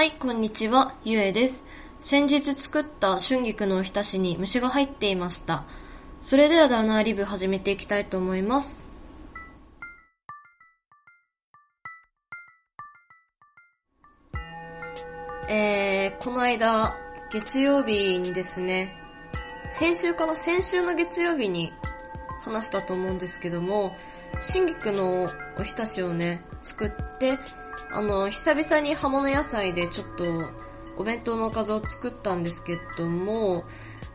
はい、こんにちは、ゆえです。先日作った春菊のおひたしに虫が入っていました。それではダナーリブ始めていきたいと思います。えー、この間、月曜日にですね、先週かな先週の月曜日に話したと思うんですけども、春菊のおひたしをね、作って、あの、久々に葉物野菜でちょっとお弁当のおかずを作ったんですけども、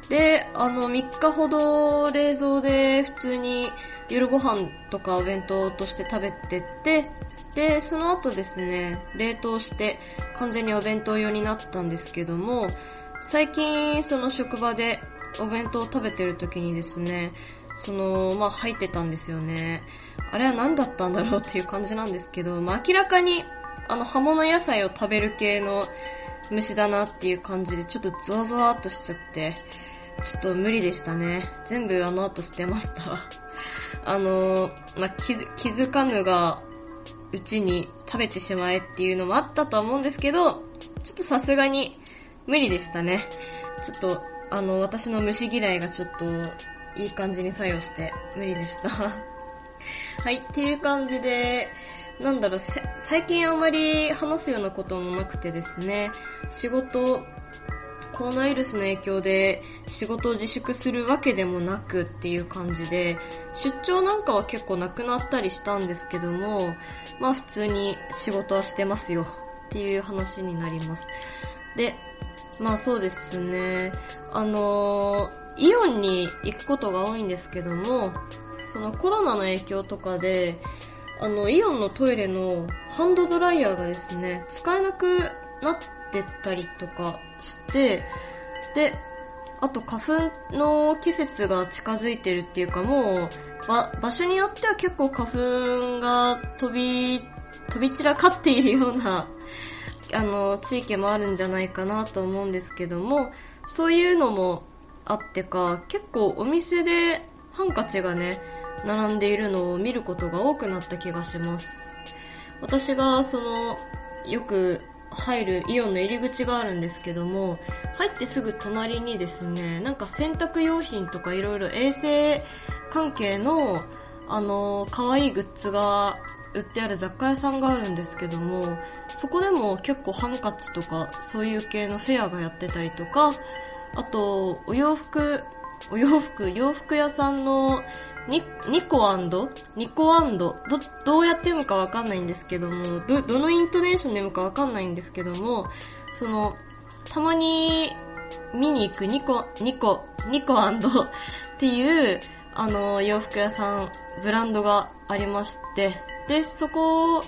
で、あの、3日ほど冷蔵で普通に夜ご飯とかお弁当として食べてて、で、その後ですね、冷凍して完全にお弁当用になったんですけども、最近その職場でお弁当を食べてる時にですね、その、まあ入ってたんですよね。あれは何だったんだろうっていう感じなんですけど、まあ明らかにあの葉物野菜を食べる系の虫だなっていう感じでちょっとゾワゾワっとしちゃって、ちょっと無理でしたね。全部あの後捨てました。あの、まあ、気づ気づかぬがうちに食べてしまえっていうのもあったとは思うんですけど、ちょっとさすがに無理でしたね。ちょっと、あの、私の虫嫌いがちょっといい感じに作用して無理でした。はい、っていう感じで、なんだろう、最近あんまり話すようなこともなくてですね、仕事、コロナウイルスの影響で仕事を自粛するわけでもなくっていう感じで、出張なんかは結構なくなったりしたんですけども、まあ普通に仕事はしてますよっていう話になります。で、まあそうですね、あのー、イオンに行くことが多いんですけども、そのコロナの影響とかで、あの、イオンのトイレのハンドドライヤーがですね、使えなくなってったりとかして、で、あと花粉の季節が近づいてるっていうかもう、ば、場所によっては結構花粉が飛び、飛び散らかっているような、あの、地域もあるんじゃないかなと思うんですけども、そういうのもあってか、結構お店でハンカチがね、並んでいるのを見ることが多くなった気がします。私がその、よく入るイオンの入り口があるんですけども、入ってすぐ隣にですね、なんか洗濯用品とかいろいろ衛生関係の、あの、可愛いグッズが売ってある雑貨屋さんがあるんですけども、そこでも結構ハンカチとかそういう系のフェアがやってたりとか、あと、お洋服、お洋服、洋服屋さんのニニコ？ニコ？ど、どうやって読むかわかんないんですけども、ど、どのイントネーションで読むかわかんないんですけども、その、たまに見に行くニコ、ニコ、ニコっていう、あの、洋服屋さん、ブランドがありまして、で、そこ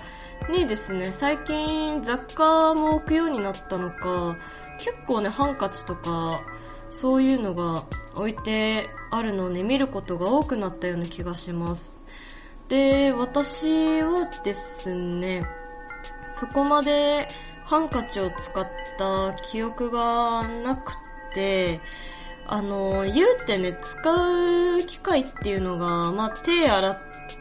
にですね、最近雑貨も置くようになったのか、結構ね、ハンカチとか、そういうのが置いてあるのをね、見ることが多くなったような気がします。で、私はですね、そこまでハンカチを使った記憶がなくて、あの、言うてね、使う機会っていうのが、まあ、手洗っ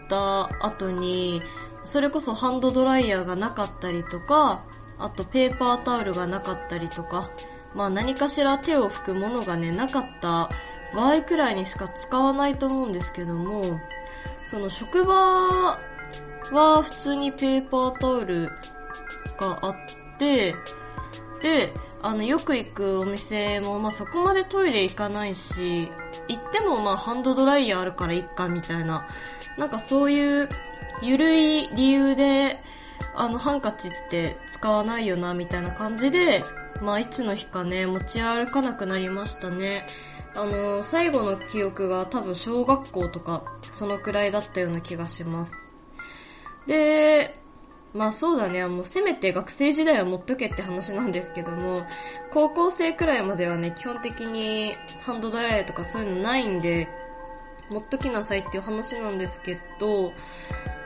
た後に、それこそハンドドライヤーがなかったりとか、あとペーパータオルがなかったりとか、まあ何かしら手を拭くものがね、なかった場合くらいにしか使わないと思うんですけども、その職場は普通にペーパータオルがあって、で、あの、よく行くお店も、まあ、そこまでトイレ行かないし、行ってもまあ、ハンドドライヤーあるからいっか、みたいな。なんかそういう、ゆるい理由で、あの、ハンカチって使わないよな、みたいな感じで、まあ、いつの日かね、持ち歩かなくなりましたね。あの、最後の記憶が多分小学校とか、そのくらいだったような気がします。で、まあそうだね、もうせめて学生時代は持っとけって話なんですけども、高校生くらいまではね、基本的にハンドドライとかそういうのないんで、持っときなさいっていう話なんですけど、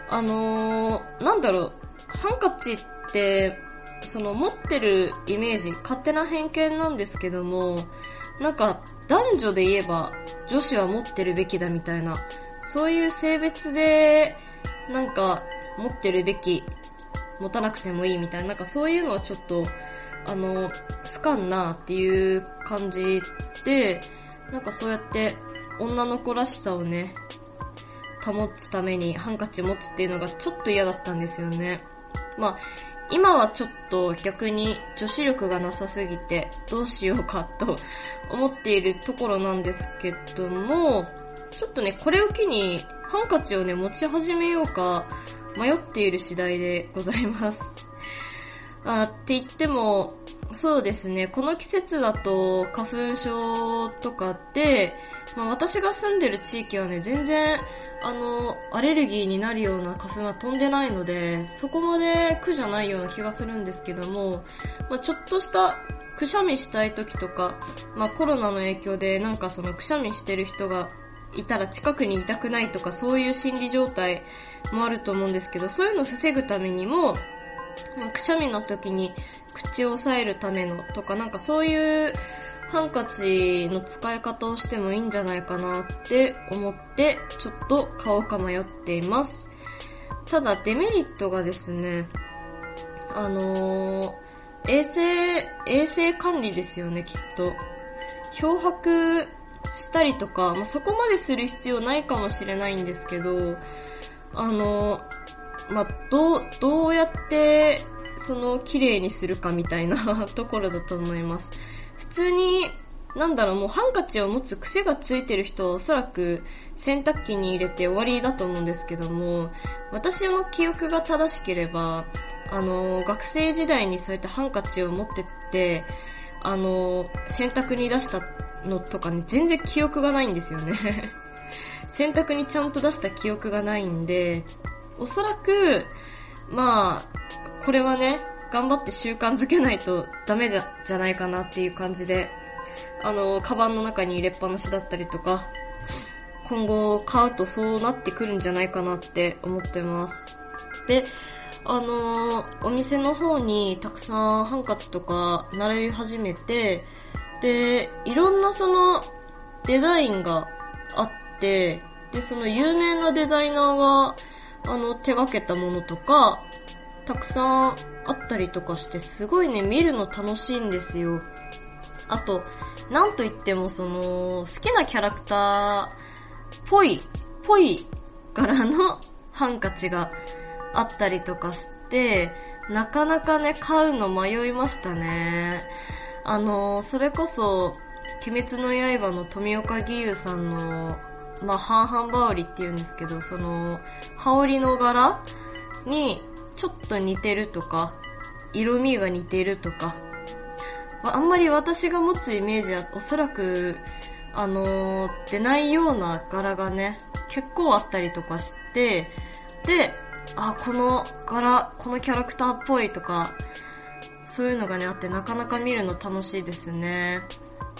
あのー、なんだろう、ハンカチって、その持ってるイメージ、勝手な偏見なんですけども、なんか男女で言えば女子は持ってるべきだみたいな、そういう性別で、なんか持ってるべき、持たなくてもいいみたいな、なんかそういうのはちょっとあの、スカンなっていう感じで、なんかそうやって女の子らしさをね、保つためにハンカチ持つっていうのがちょっと嫌だったんですよね。まあ、今はちょっと逆に女子力がなさすぎてどうしようかと思っているところなんですけども、ちょっとね、これを機にハンカチをね、持ち始めようか迷っている次第でございます。あって言っても、そうですね、この季節だと花粉症とかって、まあ、私が住んでる地域はね、全然、あの、アレルギーになるような花粉は飛んでないので、そこまで苦じゃないような気がするんですけども、まあ、ちょっとしたくしゃみしたい時とか、まあ、コロナの影響でなんかそのくしゃみしてる人がいたら近くにいたくないとかそういう心理状態もあると思うんですけど、そういうのを防ぐためにも、まあ、くしゃみの時に口を押さえるためのとかなんかそういうハンカチの使い方をしてもいいんじゃないかなって思ってちょっと買おうか迷っています。ただデメリットがですね、あのー、衛生、衛生管理ですよね、きっと。漂白したりとか、まあ、そこまでする必要ないかもしれないんですけど、あのー、まあ、どう、どうやってその綺麗にするかみたいな ところだと思います。普通に、なんだろう、もうハンカチを持つ癖がついてる人はおそらく洗濯機に入れて終わりだと思うんですけども、私の記憶が正しければ、あの、学生時代にそうやってハンカチを持ってって、あの、洗濯に出したのとかね、全然記憶がないんですよね 洗濯にちゃんと出した記憶がないんで、おそらく、まあ、これはね、頑張って習慣づけないとダメじゃじゃないかなっていう感じで、あの、カバンの中に入れっぱなしだったりとか、今後買うとそうなってくるんじゃないかなって思ってます。で、あの、お店の方にたくさんハンカチとか並び始めて、で、いろんなそのデザインがあって、で、その有名なデザイナーが、あの、手掛けたものとか、たくさんあったりとかして、すごいね、見るの楽しいんですよ。あと、なんといってもその、好きなキャラクター、ぽい、ぽい柄のハンカチがあったりとかして、なかなかね、買うの迷いましたね。あの、それこそ、鬼滅の刃の富岡義勇さんの、まあ、半々羽織って言うんですけど、その、羽織の柄にちょっと似てるとか、色味が似てるとか、あんまり私が持つイメージはおそらく、あのー、出ないような柄がね、結構あったりとかして、で、あ、この柄、このキャラクターっぽいとか、そういうのがね、あってなかなか見るの楽しいですね。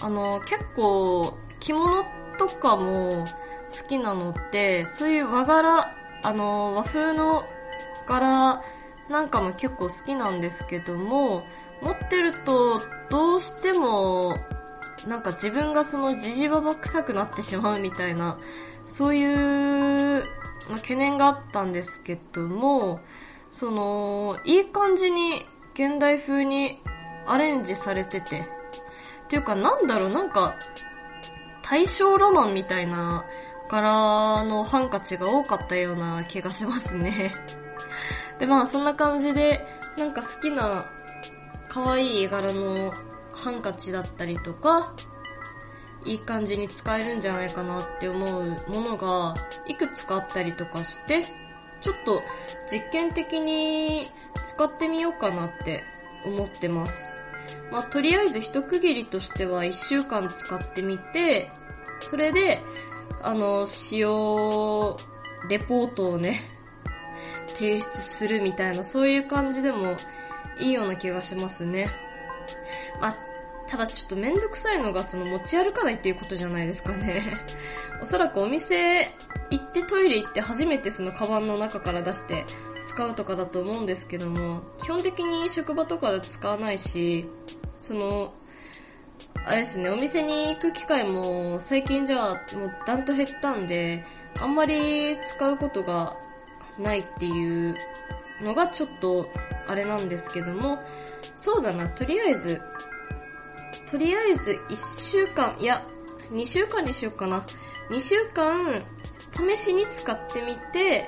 あの、結構、着物とかも好きなのって、そういう和柄、あの、和風の柄なんかも結構好きなんですけども、持ってるとどうしてもなんか自分がそのじじばば臭くなってしまうみたいな、そういう、ま懸念があったんですけども、その、いい感じに現代風にアレンジされてて、っていうかなんだろう、なんか、大正ロマンみたいな柄のハンカチが多かったような気がしますね。で、まあそんな感じで、なんか好きな可愛い柄のハンカチだったりとか、いい感じに使えるんじゃないかなって思うものがいくつかあったりとかして、ちょっと実験的に使ってみようかなって思ってます。まあ、とりあえず一区切りとしては1週間使ってみて、それで、あの、使用レポートをね、提出するみたいな、そういう感じでもいいような気がしますね。まあ、ただちょっとめんどくさいのがその持ち歩かないっていうことじゃないですかね。おそらくお店行ってトイレ行って初めてそのカバンの中から出して使うとかだと思うんですけども、基本的に職場とかで使わないし、その、あれですね、お店に行く機会も最近じゃあもうだんと減ったんで、あんまり使うことがないっていうのがちょっとあれなんですけども、そうだな、とりあえず、とりあえず1週間、いや、2週間にしようかな。2週間、試しに使ってみて、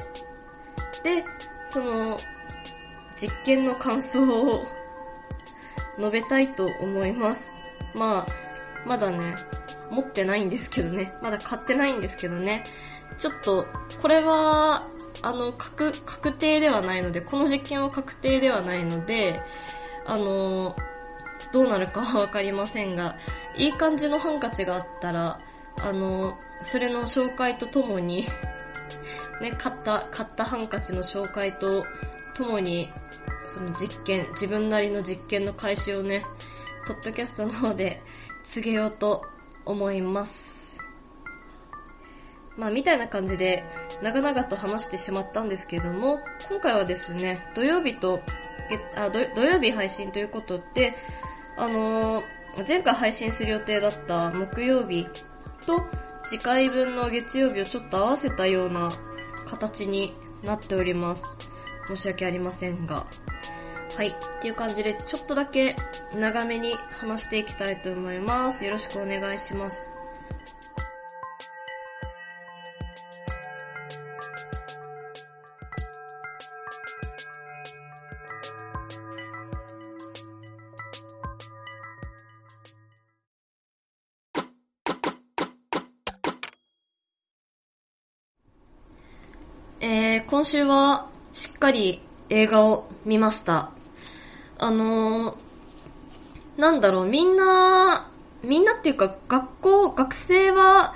で、その、実験の感想を述べたいと思います。まあ、まだね、持ってないんですけどね。まだ買ってないんですけどね。ちょっと、これは、あの、確、確定ではないので、この実験は確定ではないので、あの、どうなるかは わかりませんが、いい感じのハンカチがあったら、あの、それの紹介とともに ね、買った、買ったハンカチの紹介とともに、その実験、自分なりの実験の開始をね、ポッドキャストの方で告げようと思います。まあ、みたいな感じで、長々と話してしまったんですけども、今回はですね、土曜日と、あ土曜日配信ということで、あのー、前回配信する予定だった木曜日と次回分の月曜日をちょっと合わせたような形になっております。申し訳ありませんが。はい。っていう感じで、ちょっとだけ長めに話していきたいと思います。よろしくお願いします。えー、今週はしっかり映画を見ました。あのー、なんだろう、みんな、みんなっていうか学校、学生は、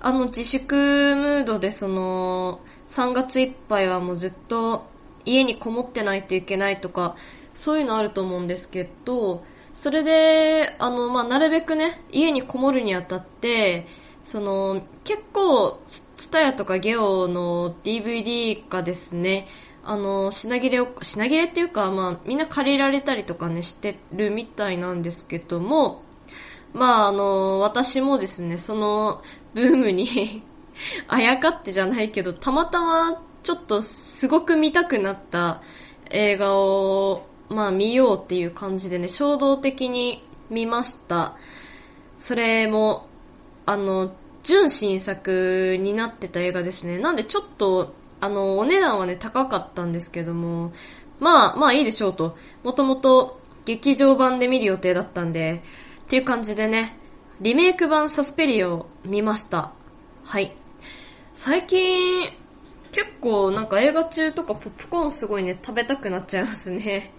あの自粛ムードでその、3月いっぱいはもうずっと家にこもってないといけないとか、そういうのあると思うんですけど、それで、あの、まあ、なるべくね、家にこもるにあたって、その、結構、ツタヤとかゲオの DVD がですね、あの、品切れを、品切れっていうか、まあ、みんな借りられたりとかね、してるみたいなんですけども、まあ、あの、私もですね、その、ブームに あやかってじゃないけど、たまたま、ちょっと、すごく見たくなった映画を、まあ、見ようっていう感じでね、衝動的に見ました。それも、あの、純新作になってた映画ですね。なんでちょっと、あの、お値段はね、高かったんですけども、まあ、まあいいでしょうと。もともと劇場版で見る予定だったんで、っていう感じでね、リメイク版サスペリオを見ました。はい。最近、結構なんか映画中とかポップコーンすごいね、食べたくなっちゃいますね。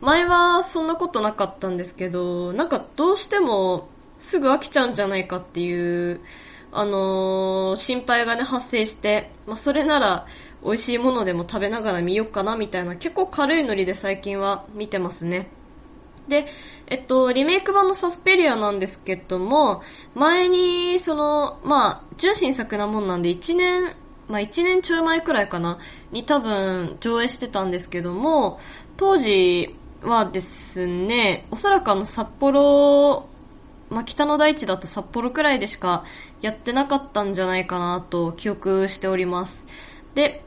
前はそんなことなかったんですけど、なんかどうしてもすぐ飽きちゃうんじゃないかっていう、あのー、心配がね、発生して、まあ、それなら、美味しいものでも食べながら見よっかな、みたいな、結構軽いノリで最近は見てますね。で、えっと、リメイク版のサスペリアなんですけども、前に、その、まあ、純真作なもんなんで、1年、まあ、1年ちょい前くらいかな、に多分上映してたんですけども、当時はですね、おそらくあの札幌まあ、北の大地だと札幌くらいでしかやってなかったんじゃないかなと記憶しております。で、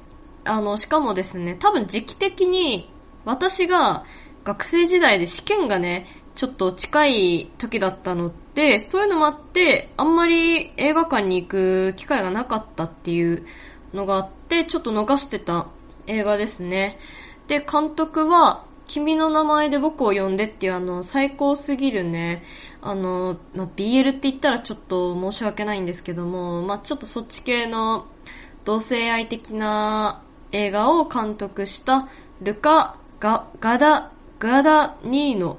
あの、しかもですね、多分時期的に私が学生時代で試験がね、ちょっと近い時だったので、そういうのもあって、あんまり映画館に行く機会がなかったっていうのがあって、ちょっと逃してた映画ですね。で、監督は、君の名前で僕を呼んでっていうあの、最高すぎるね、あの、まあ、BL って言ったらちょっと申し訳ないんですけども、まあ、ちょっとそっち系の同性愛的な映画を監督したルカ・ガガダ、ガダニーノ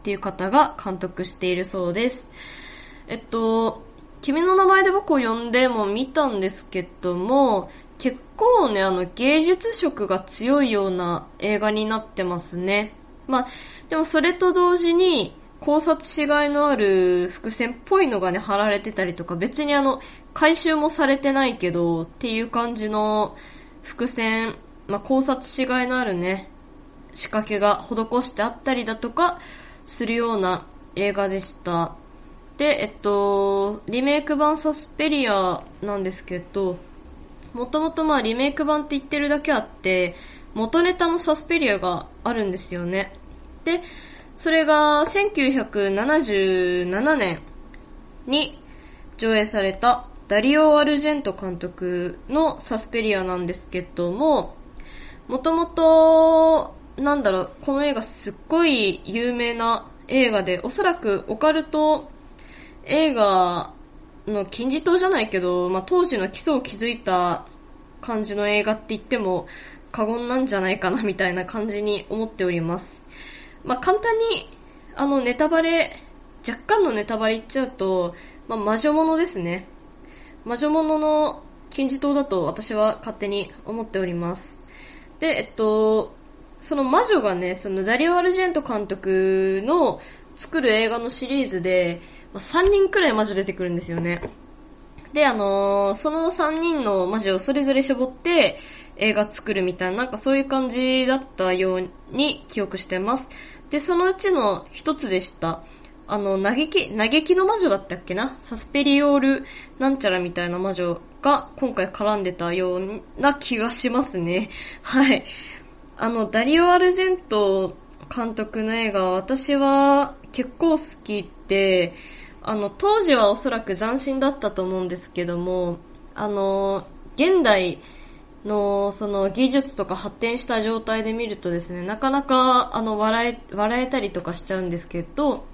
っていう方が監督しているそうです。えっと、君の名前で僕を呼んでも見たんですけども、構ね、あの、芸術色が強いような映画になってますね。まあ、でもそれと同時に、考察しがいのある伏線っぽいのがね、貼られてたりとか、別にあの、回収もされてないけど、っていう感じの伏線、まあ、考察しがいのあるね、仕掛けが施してあったりだとか、するような映画でした。で、えっと、リメイク版サスペリアなんですけど、もともとまあリメイク版って言ってるだけあって、元ネタのサスペリアがあるんですよね。で、それが1977年に上映されたダリオ・アルジェント監督のサスペリアなんですけども、もともと、なんだろう、この映画すっごい有名な映画で、おそらくオカルト映画の金字塔じゃないけど、まあ、当時の基礎を築いた感じの映画って言っても過言なんじゃないかなみたいな感じに思っております。まあ、簡単に、あの、ネタバレ、若干のネタバレ言っちゃうと、まあ、魔女物ですね。魔女物の金字塔だと私は勝手に思っております。で、えっと、その魔女がね、そのダリオ・アルジェント監督の作る映画のシリーズで、まあ3人くらい魔女出てくるんですよね。で、あのー、その3人の魔女をそれぞれ絞って映画作るみたいな、なんかそういう感じだったように記憶してます。で、そのうちの一つでした。あの、嘆き、嘆きの魔女だったっけな？サスペリオールなんちゃらみたいな魔女が今回絡んでたような気がしますね。はい。あの、ダリオ・アルジェント監督の映画私は結構好きで、あの、当時はおそらく斬新だったと思うんですけども、あの、現代のその技術とか発展した状態で見るとですね、なかなかあの笑え、笑えたりとかしちゃうんですけど、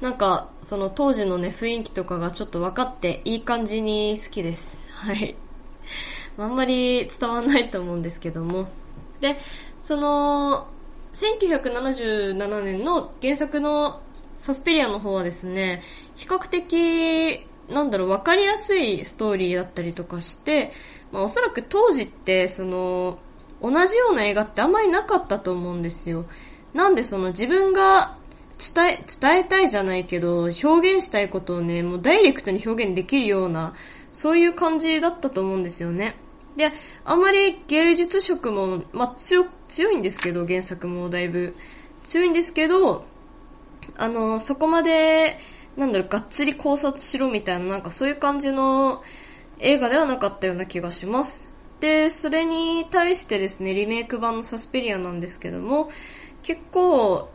なんか、その当時のね、雰囲気とかがちょっと分かっていい感じに好きです。はい。あんまり伝わんないと思うんですけども。で、その、1977年の原作のサスペリアの方はですね、比較的、なんだろう、分かりやすいストーリーだったりとかして、まあおそらく当時って、その、同じような映画ってあんまりなかったと思うんですよ。なんでその自分が伝え、伝えたいじゃないけど、表現したいことをね、もうダイレクトに表現できるような、そういう感じだったと思うんですよね。で、あんまり芸術色も、まあ、強、強いんですけど、原作もだいぶ。強いんですけど、あの、そこまで、なんだろう、がっつり考察しろみたいな、なんかそういう感じの映画ではなかったような気がします。で、それに対してですね、リメイク版のサスペリアなんですけども、結構、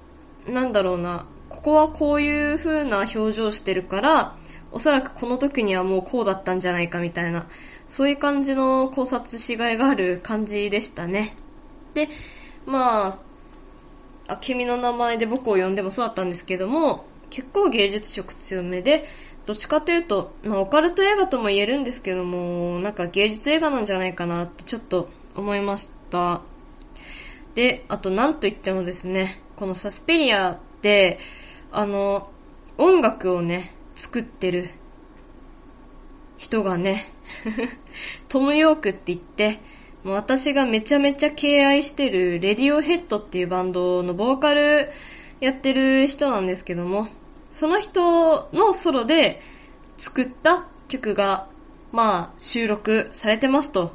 なんだろうな、ここはこういう風な表情してるから、おそらくこの時にはもうこうだったんじゃないかみたいな、そういう感じの考察しがいがある感じでしたね。で、まあ、あ君の名前で僕を呼んでもそうだったんですけども、結構芸術色強めで、どっちかというと、まあ、オカルト映画とも言えるんですけども、なんか芸術映画なんじゃないかなってちょっと思いました。で、あとなんと言ってもですね、このサスペリアで、あの、音楽をね、作ってる人がね、トム・ヨークって言って、もう私がめちゃめちゃ敬愛してるレディオヘッドっていうバンドのボーカルやってる人なんですけども、その人のソロで作った曲が、まあ、収録されてますと。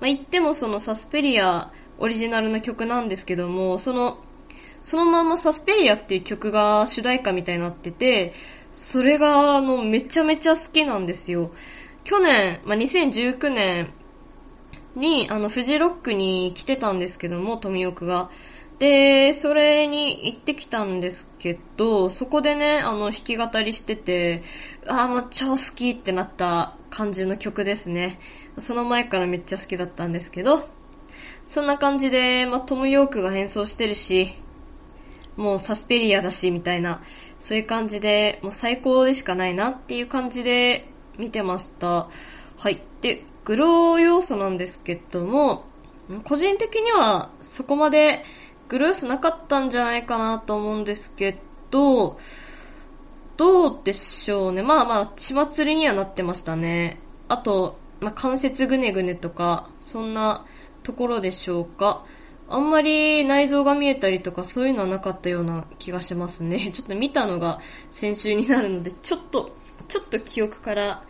まあ、言ってもそのサスペリアオリジナルの曲なんですけども、そのそのままサスペリアっていう曲が主題歌みたいになってて、それが、あの、めちゃめちゃ好きなんですよ。去年、まあ、2019年に、あの、フジロックに来てたんですけども、富岡が。で、それに行ってきたんですけど、そこでね、あの、弾き語りしてて、ああ、もう超好きってなった感じの曲ですね。その前からめっちゃ好きだったんですけど、そんな感じで、まあ、トム・ヨークが演奏してるし、もうサスペリアだし、みたいな、そういう感じで、もう最高でしかないなっていう感じで見てました。はい。で、グロー要素なんですけども、個人的にはそこまでグロー要素なかったんじゃないかなと思うんですけど、どうでしょうね。まあまあ、血祭りにはなってましたね。あと、まあ、関節ぐねぐねとか、そんなところでしょうか。あんまり内臓が見えたりとかそういうのはなかったような気がしますね。ちょっと見たのが先週になるので、ちょっと、ちょっと記憶から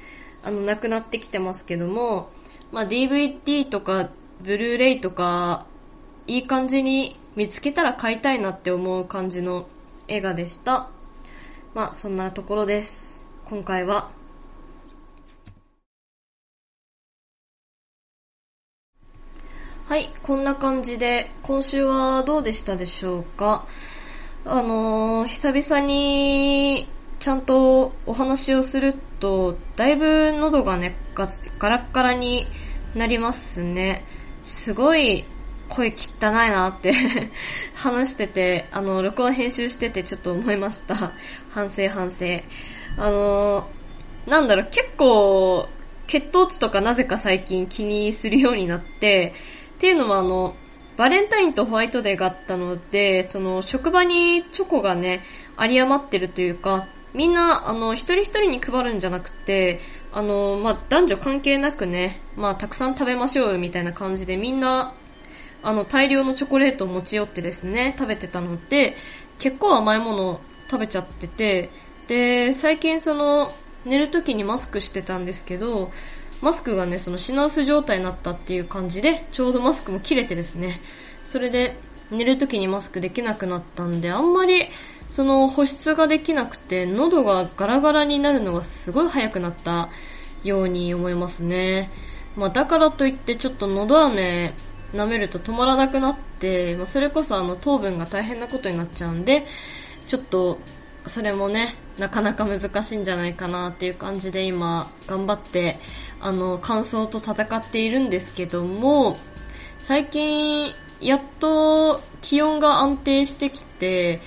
あの、なくなってきてますけども、まあ、DVD とか、ブルーレイとか、いい感じに見つけたら買いたいなって思う感じの映画でした。まあ、そんなところです。今回は。はい、こんな感じで、今週はどうでしたでしょうか？あのー、久々にちゃんとお話をすると、だいぶ喉がね、ガガラッガラになりますね。すごい声汚いなって 話してて、あの、録音編集しててちょっと思いました。反省反省。あの、なんだろう、結構、血糖値とかなぜか最近気にするようになって、っていうのはあの、バレンタインとホワイトデーがあったので、その職場にチョコがね、有り余ってるというか、みんな、あの、一人一人に配るんじゃなくて、あの、まあ、男女関係なくね、まあ、たくさん食べましょうよみたいな感じでみんな、あの、大量のチョコレートを持ち寄ってですね、食べてたので、結構甘いもの食べちゃってて、で、最近その、寝る時にマスクしてたんですけど、マスクがね、その品薄状態になったっていう感じで、ちょうどマスクも切れてですね、それで寝る時にマスクできなくなったんで、あんまりその保湿ができなくて、喉がガラガラになるのがすごい早くなったように思いますね。まあだからといってちょっと喉飴舐めると止まらなくなって、まあそれこそあの糖分が大変なことになっちゃうんで、ちょっとそれもね、なかなか難しいんじゃないかなっていう感じで今頑張ってあの、乾燥と戦っているんですけども、最近、やっと気温が安定してきて、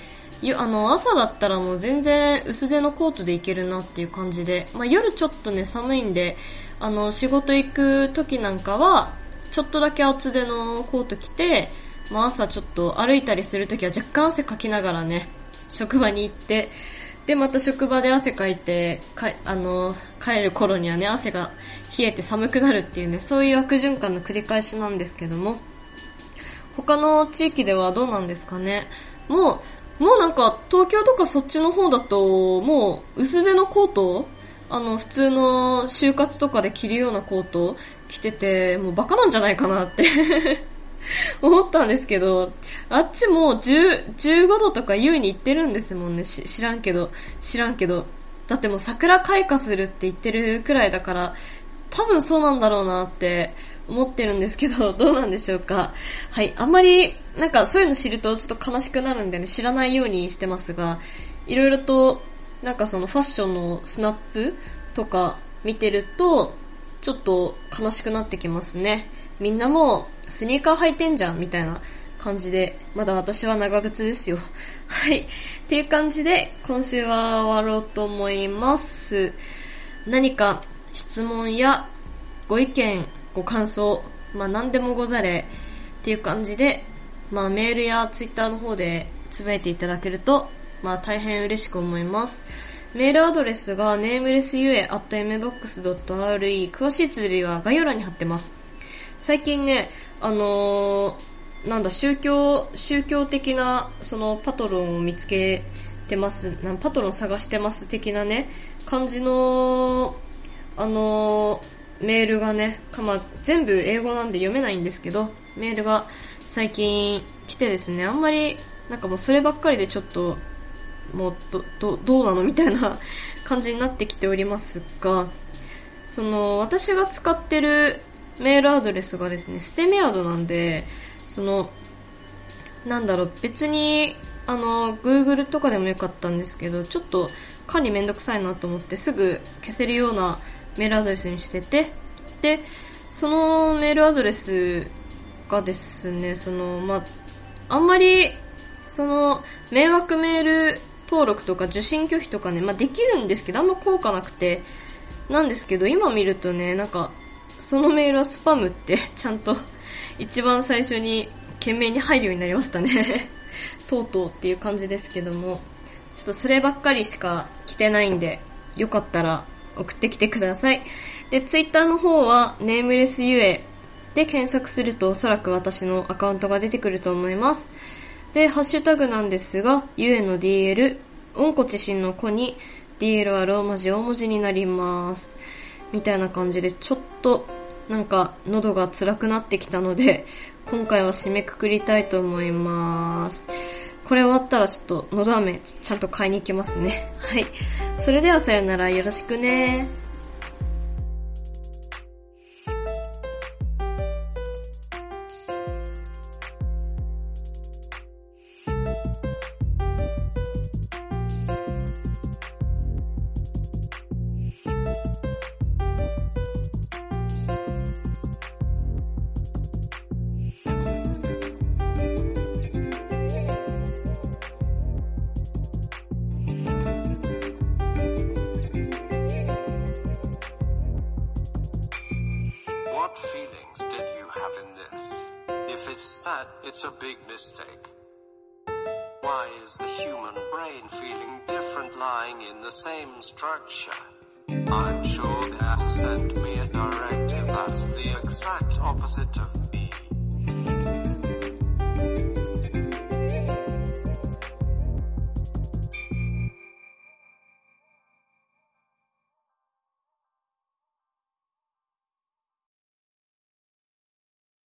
あの、朝だったらもう全然薄手のコートでいけるなっていう感じで、まあ、夜ちょっとね、寒いんで、あの、仕事行く時なんかは、ちょっとだけ厚手のコート着て、まあ、朝ちょっと歩いたりするときは若干汗かきながらね、職場に行って、で、また職場で汗かいて、かあの、帰る頃にはね、汗が冷えて寒くなるっていうね、そういう悪循環の繰り返しなんですけども、他の地域ではどうなんですかね。もう、もうなんか、東京とかそっちの方だと、もう、薄手のコートあの、普通の就活とかで着るようなコート着てて、もうバカなんじゃないかなって 思ったんですけど、あっちも10 15度とか優位に行ってるんですもんね。知らんけど、知らんけど。だってもう桜開花するって言ってるくらいだから、多分そうなんだろうなって思ってるんですけど、どうなんでしょうか。はい、あんまり、なんかそういうの知るとちょっと悲しくなるんでね、知らないようにしてますが、いろいろと、なんかそのファッションのスナップとか見てると、ちょっと悲しくなってきますね。みんなもスニーカー履いてんじゃんみたいな感じで、まだ私は長靴ですよ。はい。っていう感じで、今週は終わろうと思います。何か質問やご意見、ご感想、まあ何でもござれっていう感じで、まあメールやツイッターの方でつぶやいていただけると、まあ大変嬉しく思います。メールアドレスが namelessyue.mbox.re 詳しい綴りは概要欄に貼ってます。最近ね、あのー、なんだ、宗教、宗教的な、その、パトロンを見つけてます、なんパトロン探してます的なね、感じの、あのー、メールがね、かま、全部英語なんで読めないんですけど、メールが最近来てですね、あんまり、なんかもうそればっかりでちょっと、もう、ど、ど、どうなのみたいな感じになってきておりますが、その、私が使ってるメールアドレスがですね、ステメアドなんで、その、なんだろう、別に、あの、Google とかでもよかったんですけど、ちょっと管理めんどくさいなと思ってすぐ消せるようなメールアドレスにしてて、で、そのメールアドレスがですね、その、まあ、あんまり、その、迷惑メール登録とか受信拒否とかね、まあ、できるんですけど、あんま効果なくて、なんですけど、今見るとね、なんか、そのメールはスパムってちゃんと一番最初に懸命に入るようになりましたね。とうとうっていう感じですけども、ちょっとそればっかりしか来てないんで、よかったら送ってきてください。で、ツイッターの方は、ネームレスゆえで検索するとおそらく私のアカウントが出てくると思います。で、ハッシュタグなんですが、ゆえの DL、温故知新の子に、DL はローマ字大文字になります。みたいな感じで、ちょっとなんか喉が辛くなってきたので、今回は締めくくりたいと思います。これ終わったらちょっと喉飴ちゃんと買いに行きますね。はい。それではさよならよろしくね it's a big mistake. Why is the human brain feeling different lying in the same structure? I'm sure they have sent me a directive that's the exact opposite of me.